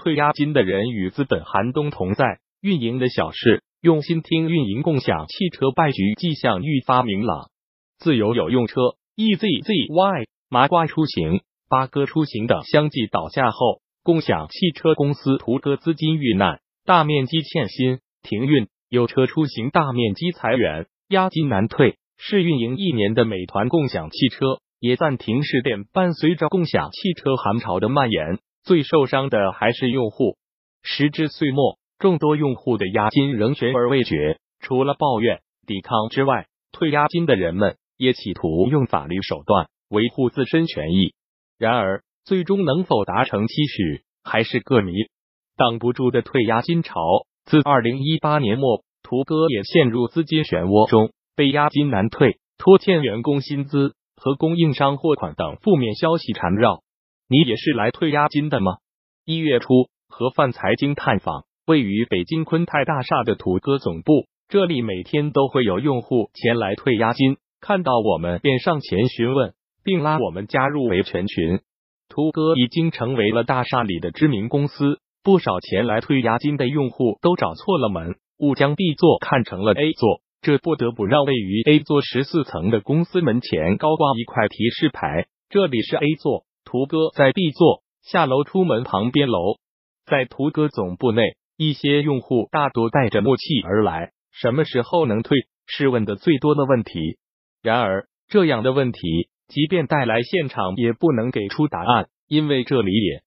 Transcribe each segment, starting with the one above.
退押金的人与资本寒冬同在，运营的小事，用心听运营共享汽车败局迹象愈发明朗。自由有用车 EZZY、麻瓜出行、八哥出行等相继倒下后，共享汽车公司途哥资金遇难，大面积欠薪停运，有车出行大面积裁员，押金难退。试运营一年的美团共享汽车也暂停试点。伴随着共享汽车寒潮的蔓延，最受伤的还是用户。时至岁末，众多用户的押金仍悬而未决。除了抱怨、抵抗之外，退押金的人们也企图用法律手段维护自身权益。然而，最终能否达成期许，还是个谜。挡不住的退押金潮，自二零一八年末，途哥也陷入资金漩涡中。被押金难退、拖欠员工薪资和供应商货款等负面消息缠绕，你也是来退押金的吗？一月初，盒饭财经探访位于北京昆泰大厦的土哥总部，这里每天都会有用户前来退押金，看到我们便上前询问，并拉我们加入维权群。土哥已经成为了大厦里的知名公司，不少前来退押金的用户都找错了门，误将 B 座看成了 A 座。这不得不让位于 A 座十四层的公司门前高挂一块提示牌：“这里是 A 座，图哥在 B 座，下楼出门旁边楼。”在图哥总部内，一些用户大多带着默契而来，什么时候能退是问的最多的问题。然而，这样的问题即便带来现场也不能给出答案，因为这里也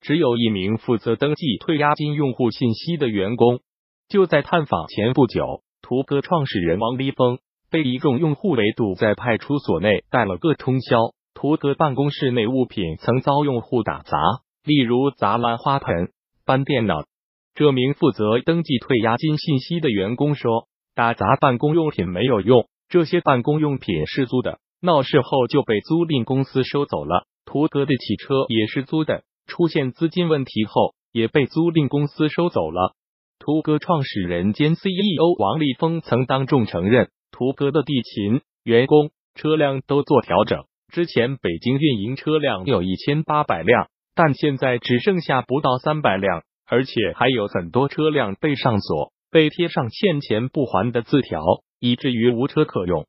只有一名负责登记退押金用户信息的员工。就在探访前不久。途哥创始人王立峰被一众用户围堵在派出所内，带了个通宵。图哥办公室内物品曾遭用户打砸，例如砸烂花盆、搬电脑。这名负责登记退押金信息的员工说：“打砸办公用品没有用，这些办公用品是租的，闹事后就被租赁公司收走了。图哥的汽车也是租的，出现资金问题后也被租赁公司收走了。”图哥创始人兼 CEO 王立峰曾当众承认，图哥的地勤、员工、车辆都做调整。之前北京运营车辆有一千八百辆，但现在只剩下不到三百辆，而且还有很多车辆被上锁，被贴上欠钱不还的字条，以至于无车可用。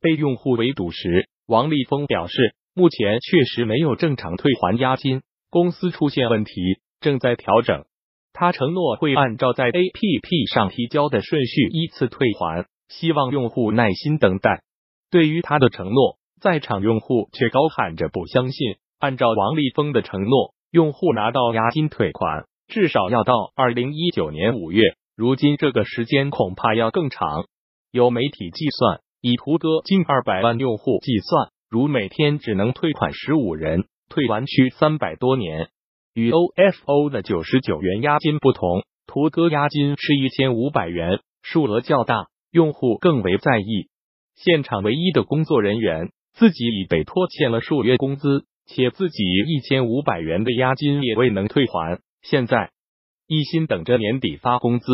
被用户围堵时，王立峰表示，目前确实没有正常退还押金，公司出现问题，正在调整。他承诺会按照在 A P P 上提交的顺序依次退还，希望用户耐心等待。对于他的承诺，在场用户却高喊着不相信。按照王立峰的承诺，用户拿到押金退款至少要到二零一九年五月，如今这个时间恐怕要更长。有媒体计算，以途哥近二百万用户计算，如每天只能退款十五人，退完需三百多年。与 OFO 的九十九元押金不同，途哥押金是一千五百元，数额较大，用户更为在意。现场唯一的工作人员自己已被拖欠了数月工资，且自己一千五百元的押金也未能退还，现在一心等着年底发工资。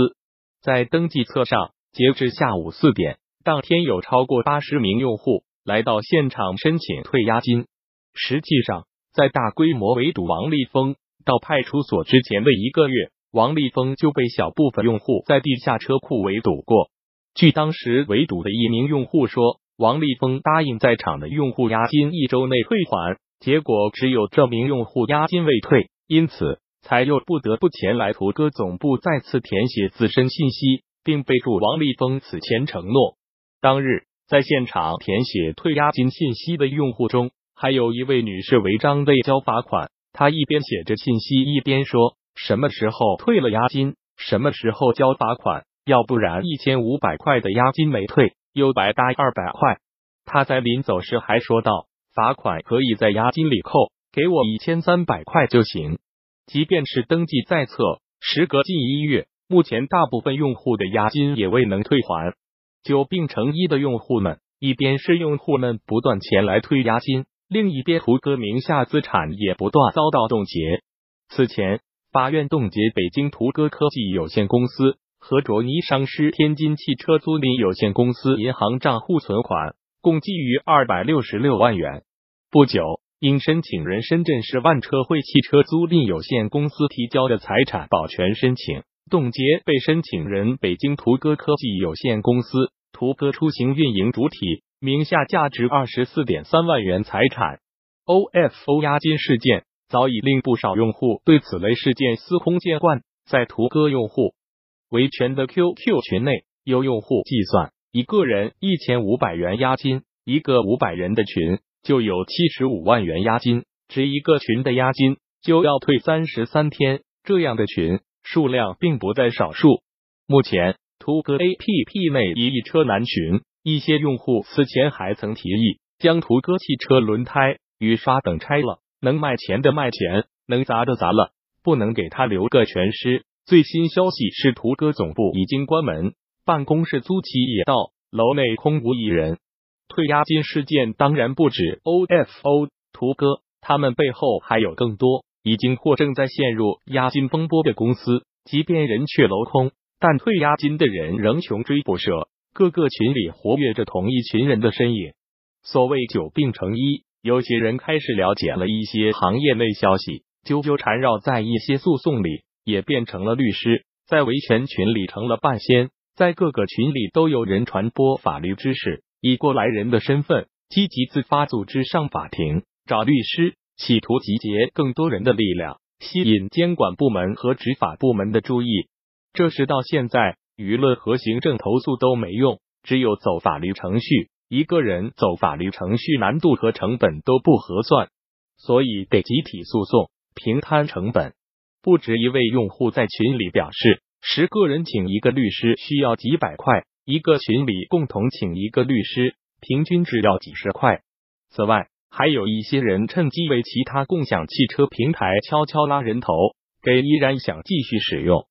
在登记册上，截至下午四点，当天有超过八十名用户来到现场申请退押金。实际上，在大规模围堵王立峰。到派出所之前的一个月，王立峰就被小部分用户在地下车库围堵过。据当时围堵的一名用户说，王立峰答应在场的用户押金一周内退还，结果只有这名用户押金未退，因此才又不得不前来图哥总部再次填写自身信息，并备注王立峰此前承诺。当日在现场填写退押金信息的用户中，还有一位女士违章未交罚款。她一边写着信息，一边说：“什么时候退了押金？什么时候交罚款？要不然一千五百块的押金没退，又白搭二百块。”他在临走时还说道：“罚款可以在押金里扣，给我一千三百块就行。即便是登记在册，时隔近一月，目前大部分用户的押金也未能退还。久病成医的用户们，一边是用户们不断前来退押金。”另一边，途哥名下资产也不断遭到冻结。此前，法院冻结北京途哥科技有限公司和卓尼商师天津汽车租赁有限公司银行账户存款，共计逾二百六十六万元。不久，因申请人深圳市万车汇汽车租赁有限公司提交的财产保全申请冻结被申请人北京途歌科技有限公司途歌出行运营主体名下价值二十四点三万元财产。OFO 押金事件早已令不少用户对此类事件司空见惯。在途歌用户维权的 QQ 群内，有用户计算，一个人一千五百元押金，一个五百人的群。就有七十五万元押金，值一个群的押金就要退三十三天，这样的群数量并不在少数。目前，途歌 APP 内一车难群，一些用户此前还曾提议将途歌汽车轮胎、雨刷等拆了，能卖钱的卖钱，能砸的砸了，不能给他留个全尸。最新消息是，途哥总部已经关门，办公室租期也到，楼内空无一人。退押金事件当然不止 OFO 途哥，他们背后还有更多已经或正在陷入押金风波的公司。即便人去楼空，但退押金的人仍穷追不舍。各个群里活跃着同一群人的身影。所谓久病成医，有些人开始了解了一些行业内消息，纠纠缠绕在一些诉讼里，也变成了律师，在维权群里成了半仙。在各个群里都有人传播法律知识。以过来人的身份，积极自发组织上法庭找律师，企图集结更多人的力量，吸引监管部门和执法部门的注意。这时到现在，舆论和行政投诉都没用，只有走法律程序。一个人走法律程序，难度和成本都不合算，所以得集体诉讼，平摊成本。不止一位用户在群里表示，十个人请一个律师需要几百块。一个群里共同请一个律师，平均只要几十块。此外，还有一些人趁机为其他共享汽车平台悄悄拉人头，给依然想继续使用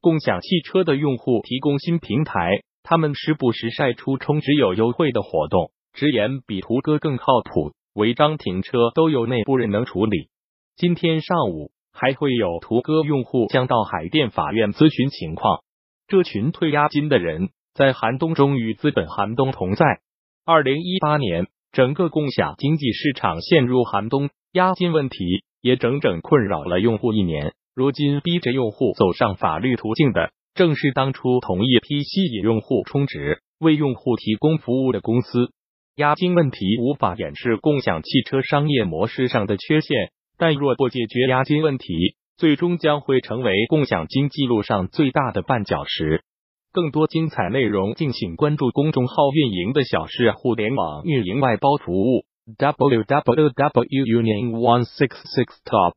共享汽车的用户提供新平台。他们时不时晒出充值有优惠的活动，直言比途歌更靠谱，违章停车都有内部人能处理。今天上午还会有途歌用户将到海淀法院咨询情况。这群退押金的人。在寒冬中与资本寒冬同在。二零一八年，整个共享经济市场陷入寒冬，押金问题也整整困扰了用户一年。如今，逼着用户走上法律途径的，正是当初同一批吸引用户充值、为用户提供服务的公司。押金问题无法掩饰共享汽车商业模式上的缺陷，但若不解决押金问题最终将会成为共享经济路上最大的绊脚石。更多精彩内容敬请关注公众号运营的小事互联网运营外包服务 www unit one six six top